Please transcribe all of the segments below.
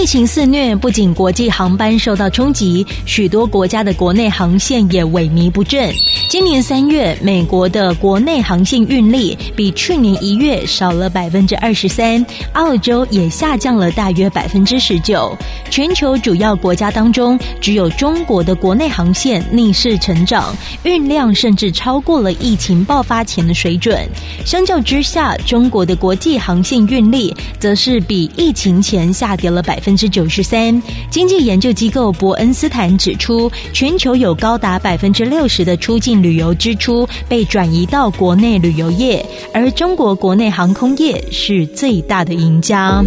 疫情肆虐，不仅国际航班受到冲击，许多国家的国内航线也萎靡不振。今年三月，美国的国内航线运力比去年一月少了百分之二十三，澳洲也下降了大约百分之十九。全球主要国家当中，只有中国的国内航线逆势成长，运量甚至超过了疫情爆发前的水准。相较之下，中国的国际航线运力则是比疫情前下跌了百分。分之九十三。经济研究机构伯恩斯坦指出，全球有高达百分之六十的出境旅游支出被转移到国内旅游业，而中国国内航空业是最大的赢家。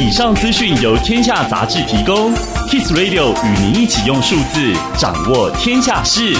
以上资讯由天下杂志提供，Kiss Radio 与您一起用数字掌握天下事。